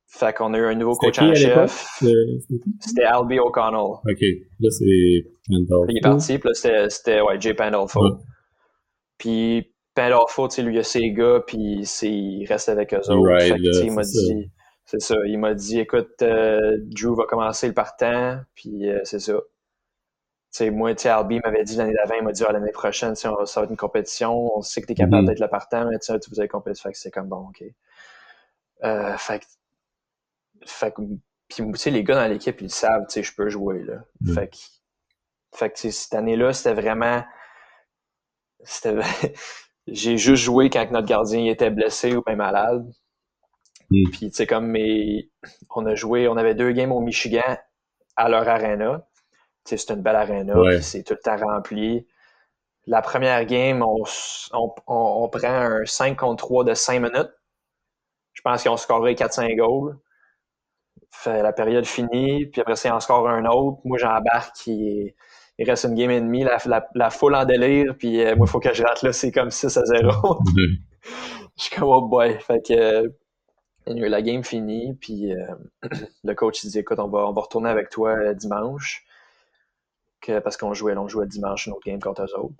Fait qu'on a eu un nouveau coach qui en chef. Euh, c'était Albie O'Connell. Ok, là, c'est Pandolfo. Il est parti, puis là, c'était, ouais, Jay Pandolfo. Ouais. Puis Pandolfo, tu sais, lui, il a ses gars, puis c'est, il reste avec eux autres. Right, Fait que, il m'a dit, c'est ça, il m'a dit, écoute, euh, Drew va commencer le partant, puis euh, c'est ça. Tu sais, moi, Albie m'avait dit l'année d'avant, il m'a dit, ah, l'année prochaine, on- ça va être une compétition, on sait que tu es capable Mhm. d'être le partant, mais tu vous avez compétition, fait que c'est comme bon, ok. Euh, fait que, fait que, puis, tu sais, les gars dans l'équipe, ils le savent, tu sais, je peux jouer, là. Mhm. Fait que, fait que, cette année-là, c'était vraiment, c'était, j'ai juste joué quand notre gardien était blessé ou bien malade. Mm. Puis, tu sais, comme mes... on a joué, on avait deux games au Michigan à leur arena. Tu sais, c'est une belle arena, Ouais. puis c'est tout le temps rempli. La première game, on, on, on- on prend un 5 contre 3 de 5 minutes. Je pense qu'ils ont scoré 4-5 goals. Fait la période finie, puis après ils en score un autre. Moi, j'embarque, il, il reste une game et demie, la, la, la foule en délire, puis euh, moi, il faut que je rate là, c'est comme 6 à 0. Je suis comme, oh boy. Fait que, anyway, la game finie, puis euh, le coach, il dit, écoute, on va, on va retourner avec toi euh, dimanche. Que, parce qu'on jouait, on jouait dimanche une autre game contre eux autres.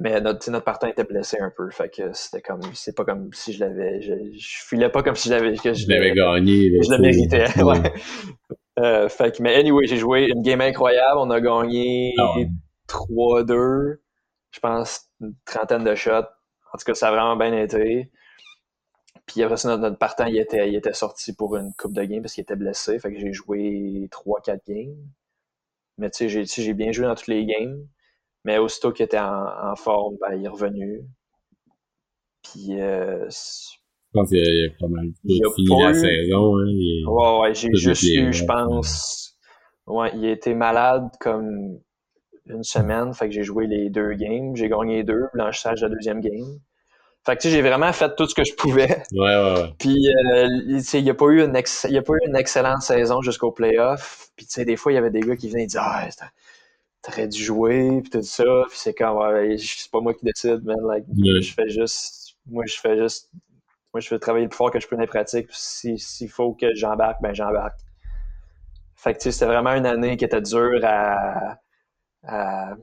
Mais notre, notre partant était blessé un peu. Fait que c'était comme, c'est pas comme si je l'avais, je, je filais pas comme si je l'avais, que je Je l'avais gagné. je le méritais. Ouais. Euh, fait que, mais anyway, j'ai joué une game incroyable. On a gagné Ah ouais. 3-2. Je pense une trentaine de shots. En tout cas, ça a vraiment bien été. Puis après ça, notre, partant, il était, il était sorti pour une coupe de game parce qu'il était blessé. Fait que j'ai joué 3-4 games. Mais tu sais, j'ai- bien joué dans toutes les games. Mais aussitôt qu'il était en, en forme, ben, il est revenu. Puis, euh, Je pense qu'il y a- il y a pas mal fini la saison. Hein, et- Ouais, ouais, j'ai juste eu, je pense. Ouais, il été malade comme une semaine, fait que j'ai joué les deux games. J'ai gagné deux, blanchissage de la deuxième game. Fait que tu sais, j'ai vraiment fait tout ce que je pouvais. Ouais, ouais, ouais. Puis, euh, il tu sais, il n'y a, pas eu une ex- il y a pas eu une excellente saison jusqu'au playoff. Puis, tu sais, des fois, il y avait des gars qui venaient et disaient Ah, t'aurais dû jouer, puis tout ça. Puis, c'est comme, ouais, c'est pas moi qui décide, man. Like, je fais juste. Moi, je fais juste. Moi, je fais travailler le plus fort que je peux dans les pratiques. Puis si- S'il faut que j'embarque, ben j'embarque. Fait que, tu sais, c'était vraiment une année qui était dure à. à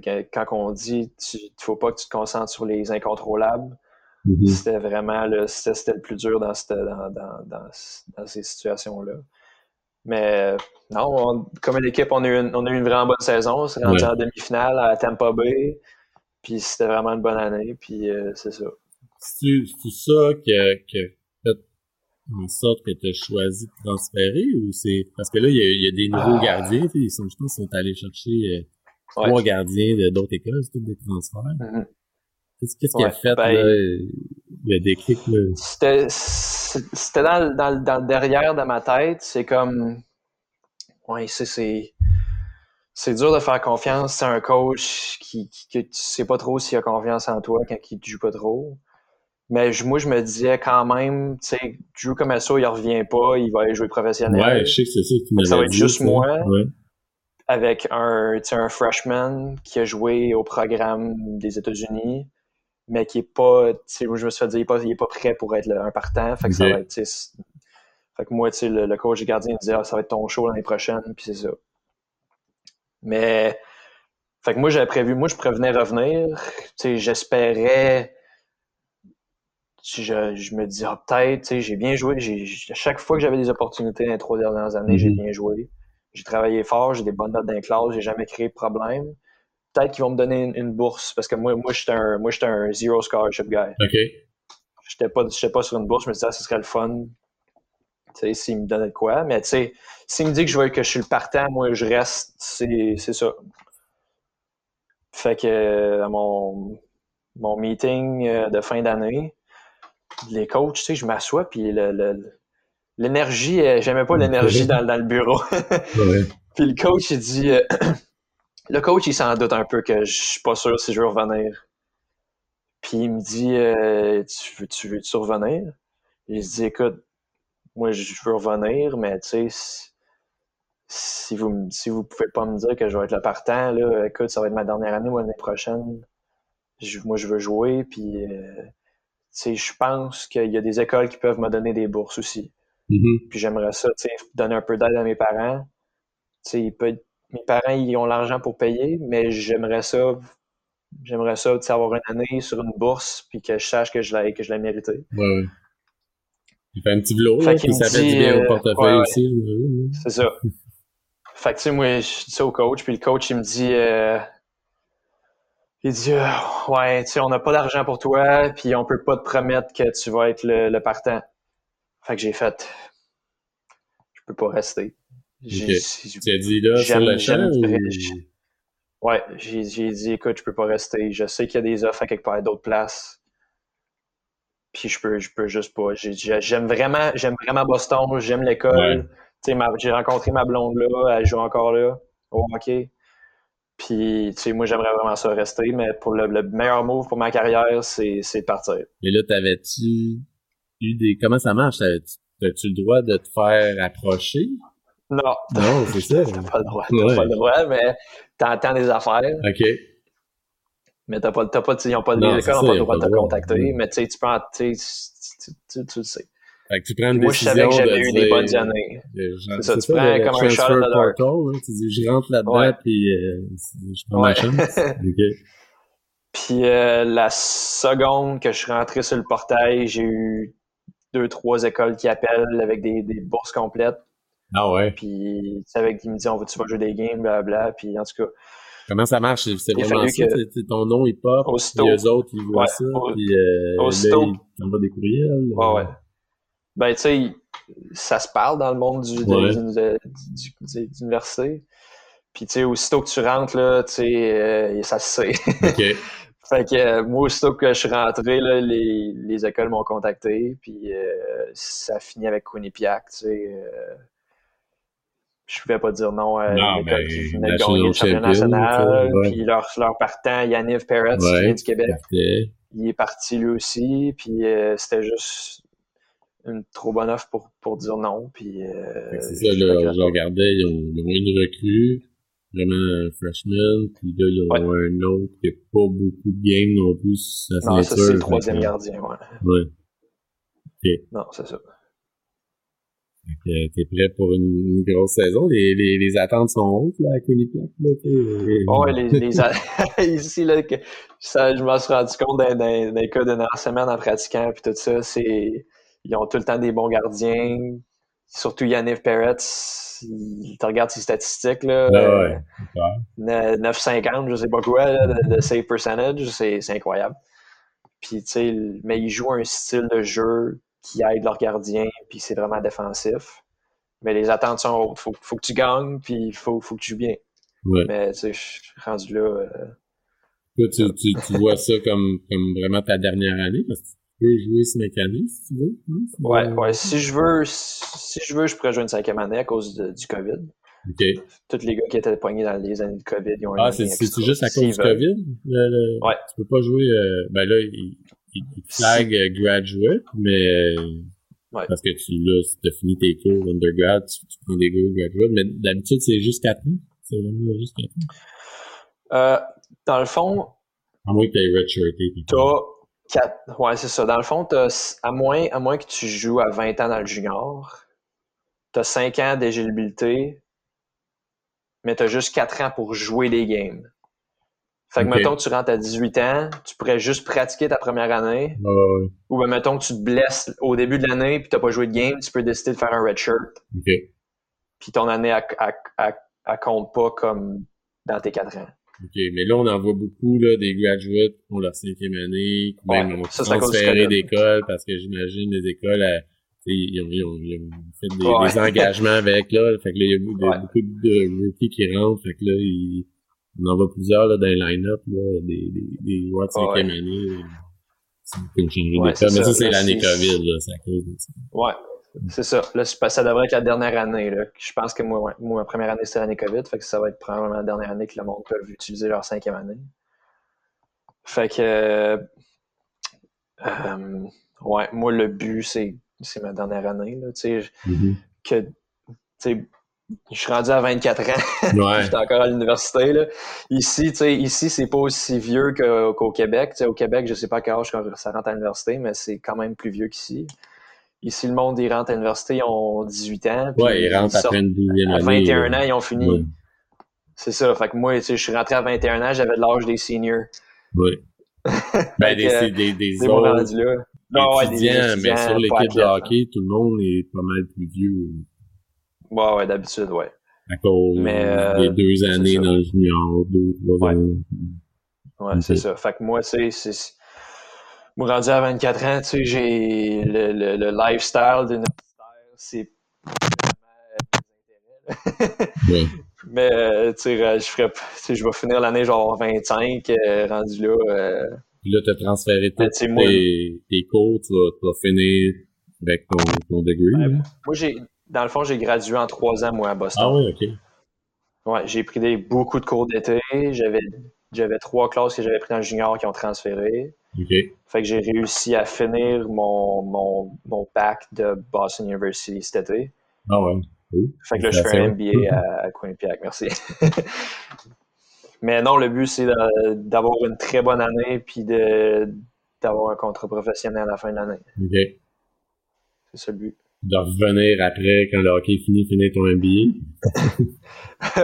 que- quand on dit tu faut pas que tu te concentres sur les incontrôlables, Mhm. c'était vraiment le, c'était, le plus dur dans, cette, dans, dans, dans, ces situations-là. Mais non, on- comme une équipe, on a eu une, on a eu une vraiment bonne saison. On s'est rendu Ouais. en demi-finale à Tampa Bay. Puis c'était vraiment une bonne année. Puis euh, c'est ça. C'est-tu ça qui a, qui a fait en sorte que tu as choisi de transférer ou c'est. Parce que là, il y a, il y a des nouveaux Ah. gardiens, ils sont, je pense sont allés chercher euh, Ouais. trois gardiens de d'autres écoles, c'est tout des transferts. Mhm. Qu'est-ce qu'est-ce qui a fait, ben- là? Clics, là. C'était, dans, le- dans, le- dans le derrière de ma tête. C'est comme. Ouais, c'est, dur de faire confiance à un coach qui, qui, tu sais pas trop s'il a confiance en toi quand il te joue pas trop. Mais je- moi, je me disais quand même, tu sais, tu joues comme ça, il revient pas, il va aller jouer professionnel. Ouais, je sais que c'est ça tu m'avais Ça va être juste moi. Ouais. Avec un, un freshman qui a joué au programme des États-Unis, mais qui est pas, je me suis fait dire, il est pas, il est pas prêt pour être le- un partant. Fait que ça va être, fait que moi, le, le coach des gardiens me disait, ah, ça va être ton show l'année prochaine, puis c'est ça. Mais, fait que moi, j'avais prévu, moi, je prévenais revenir, j'espérais, je, je me dis, ah, peut-être, j'ai bien joué, j'ai, j'ai- à chaque fois que j'avais des opportunités dans les trois dernières années, j'ai Mhm. bien joué. J'ai travaillé fort, j'ai des bonnes notes dans les classes, j'ai jamais créé de problème. Peut-être qu'ils vont me donner une, une bourse parce que moi, moi, j'étais un, moi, j'étais un zero scholarship guy. OK. J'étais pas, j'étais pas sur une bourse, je me disais, ah, ce serait le fun. Tu sais, s'il me donnait de quoi. Mais tu sais, s'il me dit que je veux que je suis le partant, moi, je reste, c'est, c'est ça. Fait que, à mon, mon meeting euh, de fin d'année, les coachs, tu sais, je m'assois, puis le, le- l'énergie, euh, j'aimais pas l'énergie dans, dans le bureau. Ouais. Puis le coach, il dit. euh, le coach, il s'en doute un peu que je suis pas sûr si je veux revenir. Puis il me dit euh, Tu veux, tu veux-tu revenir? Et je dis Écoute, moi, je veux revenir, mais tu sais, si, si vous si vous pouvez pas me dire que je vais être le partant, là, écoute, ça va être ma dernière année ou l'année prochaine. Je- moi, je veux jouer, puis. euh, tu sais, je pense qu'il y a des écoles qui peuvent me donner des bourses aussi. Mhm. Puis j'aimerais ça, tu sais, donner un peu d'aide à mes parents. Tu sais, il peut- mes parents, ils ont l'argent pour payer, mais j'aimerais ça, j'aimerais ça, tu sais, avoir une année sur une bourse, puis que je sache que je l'ai, que je l'ai mérité. Ouais, ouais. Il fait un petit vlog, Fait puis ça fait du bien euh, au portefeuille ouais, ouais. aussi. C'est ça. Fait que, tu sais, moi, je dis ça au coach, puis le coach, il me dit, euh, il dit, euh, ouais, tu sais, on n'a pas d'argent pour toi, puis on peut pas te promettre que tu vas être le, le partant. Fait que j'ai fait, je peux pas rester. J'ai- dit là sur le champ ou... Ouais, j'ai dit, écoute, je peux pas rester. Je sais qu'il y a des offres à quelque part d'autres places. puis je peux, je peux juste pas. J'aime vraiment, j'aime vraiment Boston, j'aime l'école. J'ai rencontré ma blonde là, elle joue encore là, au hockey. Puis, tu sais, moi, j'aimerais vraiment ça rester, mais pour le, meilleur move pour ma carrière, c'est de partir. Mais là, t'avais-tu eu des... Comment ça marche? As-tu le droit de te faire approcher? Non. Non, c'est ça. t'as pas le droit. T'as pas le droit, mais t'entends des affaires. OK. Mais t'as pas, t'as pas, ils ont pas, les écoles n'ont pas le droit de te contacter, mais tu sais, tu peux, tu, tu, tu, tu le sais. Fait que tu prends une Moi, décision je savais que j'avais de eu des bonnes années. C'est ça, tu prends comme un shot. Portal, hein, tu dis, je rentre là-dedans, Ouais. puis euh, je prends ma chance. OK. Puis euh, la seconde que je suis rentré sur le portail, j'ai eu deux, trois écoles qui appellent avec des, des bourses complètes. Ah ouais. Puis, avec qui me disent, on va, tu vas jouer des games, blablabla. Puis, en tout cas, Comment ça marche? C'est vraiment ça? que- ton nom est pop, Aussitôt. eux autres, ils voient Ouais, ça, au- puis euh, aussitôt. là, ils t'envoient des courriels. ouais, ouais. Ben, tu sais, ça se parle dans le monde du, Ouais. du- de- l'université. Puis, tu sais, aussitôt que tu rentres, là, tu sais, euh, ça se sait. OK. Fait que euh, moi, aussitôt que je suis rentré, là, les, les écoles m'ont contacté, puis euh, ça finit avec Quinnipiac, tu sais. euh, je pouvais pas dire non à Non, une école ben, qui venait de national gagner le championnat champion, national. ouais. Puis leur, leur partant, Yaniv Perret, qui Ouais. vient du Québec, Parfait. il est parti lui aussi, puis euh, c'était juste une trop bonne offre pour, pour dire non. Puis, C'est ça, je là, regardais, ils ont, ils ont une recrue, vraiment un freshman, puis là, ils ont un autre qui n'a pas beaucoup de games non plus Non, ça, ceinture. c'est le troisième gardien, ouais. Ouais. Non, c'est ça. Fait que T'es prêt pour une, une grosse saison? Les, les, les attentes sont hautes, là, à Quinnipiac, là, sais. Ouais, les, les a- ici, là, que ça, je m'en suis rendu compte dans, dans, dans les cas de dernière semaine en pratiquant, puis tout ça, c'est, ils ont tout le temps des bons gardiens, surtout Yaniv Perret, il te regarde ses statistiques, là, ouais, euh, 9,50, je sais pas quoi, là, de, de save percentage, c'est, incroyable. Puis, tu sais, mais ils jouent un style de jeu qui aide leurs gardiens, puis c'est vraiment défensif. Mais les attentes sont hautes. Faut, faut que tu gagnes, puis il faut, faut que tu joues bien. Ouais. Mais, tu sais, je suis rendu là... euh, Toi, tu, tu, tu vois ça comme, comme vraiment ta dernière année, parce que tu peux jouer cinq années, si tu veux. hein, c'est- Ouais, ouais. Si je veux, si je veux, je pourrais jouer une cinquième année à cause de- du COVID. OK. Tous les gars qui étaient poignés dans les années de COVID, ils ont Ah, c'est juste à cause du. COVID? Le, le- Ouais. Tu peux pas jouer, euh, ben là, il, il, flag euh, graduate, mais, euh, Ouais. parce que tu, là, si t'as fini tes cours undergrad, tu, tu prends des cours graduate, mais d'habitude, c'est juste 4 ans. C'est vraiment juste 4 ans. Euh, dans le fond, À moins que t'aies redshirté. tes cours. t'as quatre. Ouais, c'est ça. Dans le fond, à moins, à moins que tu joues à 20 ans dans le junior, t'as 5 ans d'éligibilité, mais t'as juste 4 ans pour jouer des games. Fait que, mettons que tu rentres à 18 ans, tu pourrais juste pratiquer ta première année, ou ben, mettons que tu te blesses au début de l'année puis t'as pas joué de game, tu peux décider de faire un red shirt. Puis ton année, elle, elle- elle- elle compte pas comme dans tes quatre ans. OK. Mais là, on en voit beaucoup, là, des graduates qui ont leur cinquième année, qui même ont ça, transféré d'école parce que j'imagine les écoles, euh, ils ont, ils ont, ils ont fait des, Ouais. des engagements avec, là. Fait que là, il y a beaucoup de, Ouais. beaucoup de rookies qui rentrent. Fait que là, ils, on en voit plusieurs, là, dans les line-up, là, des, des, des joueurs de cinquième année. euh, changer Ouais, d'école. Mais ça, ça. c'est Là, l'année COVID, là. À cause ça. Ouais, c'est ça. Là, ça devrait être la dernière année. Là. Je pense que moi, ma première année, c'était l'année COVID. Fait que ça va être probablement la dernière année que le monde peut utiliser leur cinquième année. Fait que, euh, euh, ouais, moi, le but, c'est, c'est ma dernière année. Là, Mhm. que, je suis rendu à 24 ans. Ouais. J'étais encore à l'université. Là. Ici, ici, c'est pas aussi vieux qu'au Québec. Au Québec, je sais pas à quel âge ça rentre à l'université, mais c'est quand même plus vieux qu'ici. Ici, le monde, ils rentrent à l'université, ils ont 18 ans. puis Ouais, ils rentrent sortent après une douzième à année. 21 là. ans, ils ont fini. Ouais. C'est ça. Fait que moi, tu sais, je suis rentré à 21 ans, j'avais l'âge des seniors. Ouais. Ben, des, que, des, des mon autres là. Non, ouais, des étudiants, mais étudiants, sur l'équipe de hockey, tout le monde est pas mal plus vieux Ouais, ouais, d'habitude, ouais. à cause Mais, euh, des deux années dans le junior, deux, trois Ouais. années. Ouais, Ok. c'est ça. Fait que moi, c'est. Moi, rendu à 24 ans, tu sais, j'ai le, le, le lifestyle d'universitaire, c'est. Ouais. Mais, euh, tu sais, je ferais, tu sais, je vais finir l'année genre 25, euh, rendu là. euh, Puis là, t'as transféré Ben, tous moi- tes, tes cours, tu vas, tu vas finir avec ton, ton. Ouais, là. Moi, j'ai, dans le fond, j'ai gradué en trois ans, moi, à Boston. Ah oui, ok. Ouais, j'ai pris des, beaucoup de cours d'été. J'avais, j'avais trois classes que j'avais pris dans le junior qui ont transféré. Ok. Fait que j'ai réussi à finir mon, mon, mon bac de Boston University cet été. Ah ouais. Cool. Fait que là, je fais un. MBA à, à Quinnipiac, merci. Mais non, le but, c'est d'avoir une très bonne année puis d'avoir un contrat professionnel à la fin de l'année. Ok. C'est ça le but. De revenir après, quand le hockey est fini, finir ton MBA.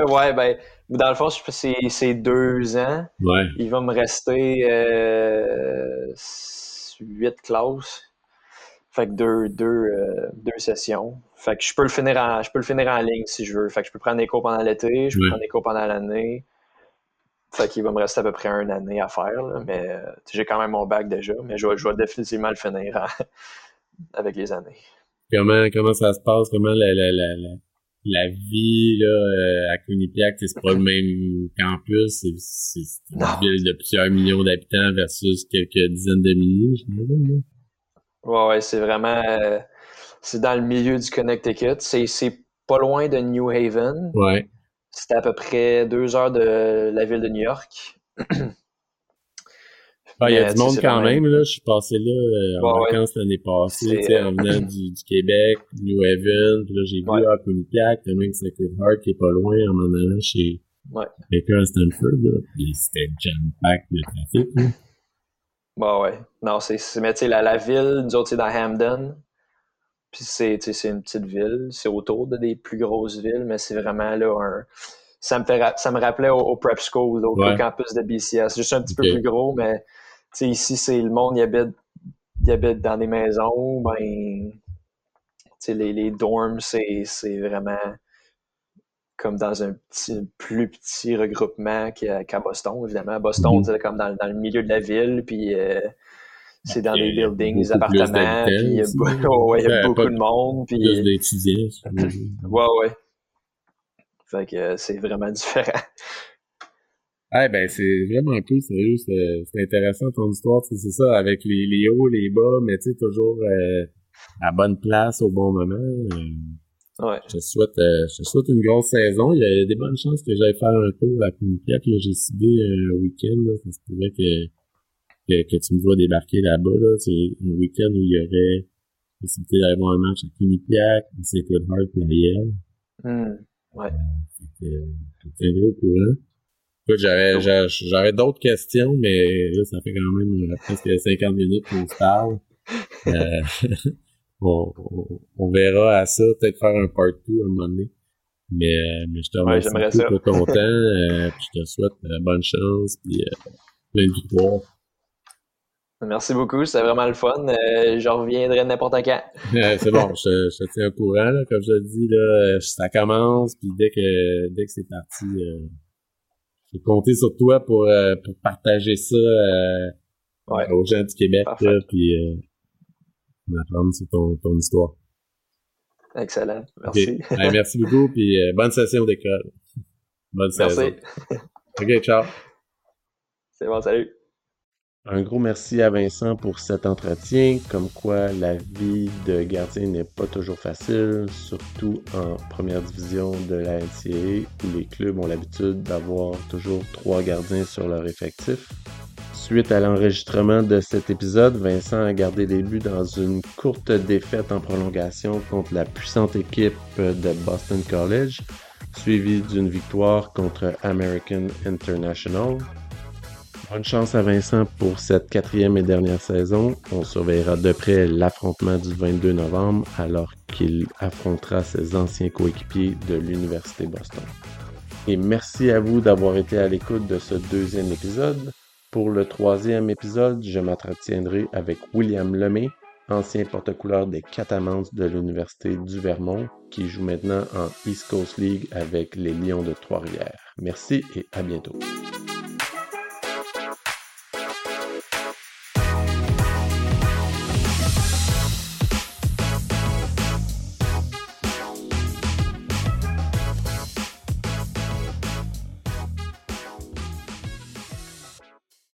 ouais, ben, dans le fond, c'est, deux ans. Ouais. Il va me rester euh, huit classes. Fait que deux, deux, euh, deux sessions. Fait que je peux le finir en, je peux le finir en ligne si je veux. Fait que je peux prendre des cours pendant l'été, je peux Ouais. prendre des cours pendant l'année. Fait qu'il va me rester à peu près une année à faire, là, mais euh, j'ai quand même mon bac déjà, mais je vais, je vais définitivement le finir en- avec les années. Comment, comment ça se passe? Comment la, la, la, la, la vie là, euh, à Quinnipiac, c'est c'est pas le même campus, c'est c'est- c'est une Non. ville de plusieurs millions d'habitants versus quelques dizaines de milliers, j'imagine. Ouais, ouais, c'est vraiment. euh, c'est dans le milieu du Connecticut. C'est, c'est pas loin de New Haven. Ouais. C'était à peu près deux heures de la ville de New York. Ah, il y a du monde quand même, là. Je suis passé là euh, en vacances l'année passée, tu sais, euh, en venant du, du Québec, New Haven, puis là, j'ai vu à Quinnipiac, t'as même Sacred Heart qui est pas loin en m'en allant chez quelqu'un à Stanford, là. Puis c'était jam-pack de trafic, là. Ouais, ouais. Non, c'est, mais tu sais, la, la ville, nous autres, c'est dans Hamden. Puis c'est, une petite ville. C'est autour de des plus grosses villes, mais c'est vraiment là un. Ça me, fait, ça me rappelait au, au prep school, au, au Ouais. campus de BCS. Juste un petit peu plus gros, mais sais, ici, c'est le monde, il habite, il habite dans des maisons. Ben, les, les dorms, c'est, c'est vraiment comme dans un petit, plus petit regroupement qu'à, Boston, évidemment. À Boston, Mhm. c'est comme dans, dans le milieu de la ville, puis euh, c'est dans des buildings, des appartements, puis il y a, là. ouais, il y a beaucoup de monde, puis Plus d'étudiants, ouais, ouais. Fait que euh, c'est vraiment différent. Ouais, ben c'est vraiment cool, sérieux, c'est c'est intéressant ton histoire, c'est ça, avec les, les hauts, les bas, mais tu sais, toujours euh, à bonne place au bon moment. euh, Ouais. je te souhaite, euh, je te souhaite une grosse saison. Il y a des bonnes chances que j'aille faire un tour à Quinnipiac. Là, j'ai ciblé un week-end, là, ça se pourrait que, que, que tu me vois débarquer là-bas, là. C'est un week-end où il y aurait possibilité d'aller voir un match à Quinnipiac, Sacred Heart et Yale. Hmm. Fait que, je te tiendrai au courant. Écoute, j'aurais, d'autres questions, mais là, ça fait quand même euh, presque 50 minutes qu'on se parle. Euh, on, on, on verra à ça, peut-être faire un part 2 à un moment donné. Mais, euh, mais je te remercie ça. pour ton temps, euh, puis je te souhaite euh, bonne chance, puis euh, plein de victoires. Merci beaucoup, c'était vraiment le fun. Euh, je reviendrai n'importe quand. Euh, c'est bon, je, je te tiens au courant, là, comme je te dis, là, ça commence, puis dès que dès que c'est parti, je vais compter sur toi pour, euh, pour partager ça euh, Ouais. aux gens du Québec, là, puis euh, m'apprendre sur ton, ton histoire. Excellent. Merci. Ouais, merci beaucoup, puis euh, bonne session d'école. Bonne saison. Merci. OK, ciao. C'est bon, salut. Un gros merci à Vincent pour cet entretien, comme quoi la vie de gardien n'est pas toujours facile, surtout en première division de la NCAA où les clubs ont l'habitude d'avoir toujours trois gardiens sur leur effectif. Suite à l'enregistrement de cet épisode, Vincent a gardé les buts dans une courte défaite en prolongation contre la puissante équipe de Boston College, suivie d'une victoire contre American International. Bonne chance à Vincent pour cette quatrième et dernière saison. On surveillera de près l'affrontement du 22 novembre alors qu'il affrontera ses anciens coéquipiers de l'Université Boston. Et merci à vous d'avoir été à l'écoute de ce deuxième épisode. Pour le troisième épisode, je m'entretiendrai avec William Lemay, ancien porte-couleur des Catamans de l'Université du Vermont, qui joue maintenant en East Coast League avec les Lions de Trois-Rivières. Merci et à bientôt.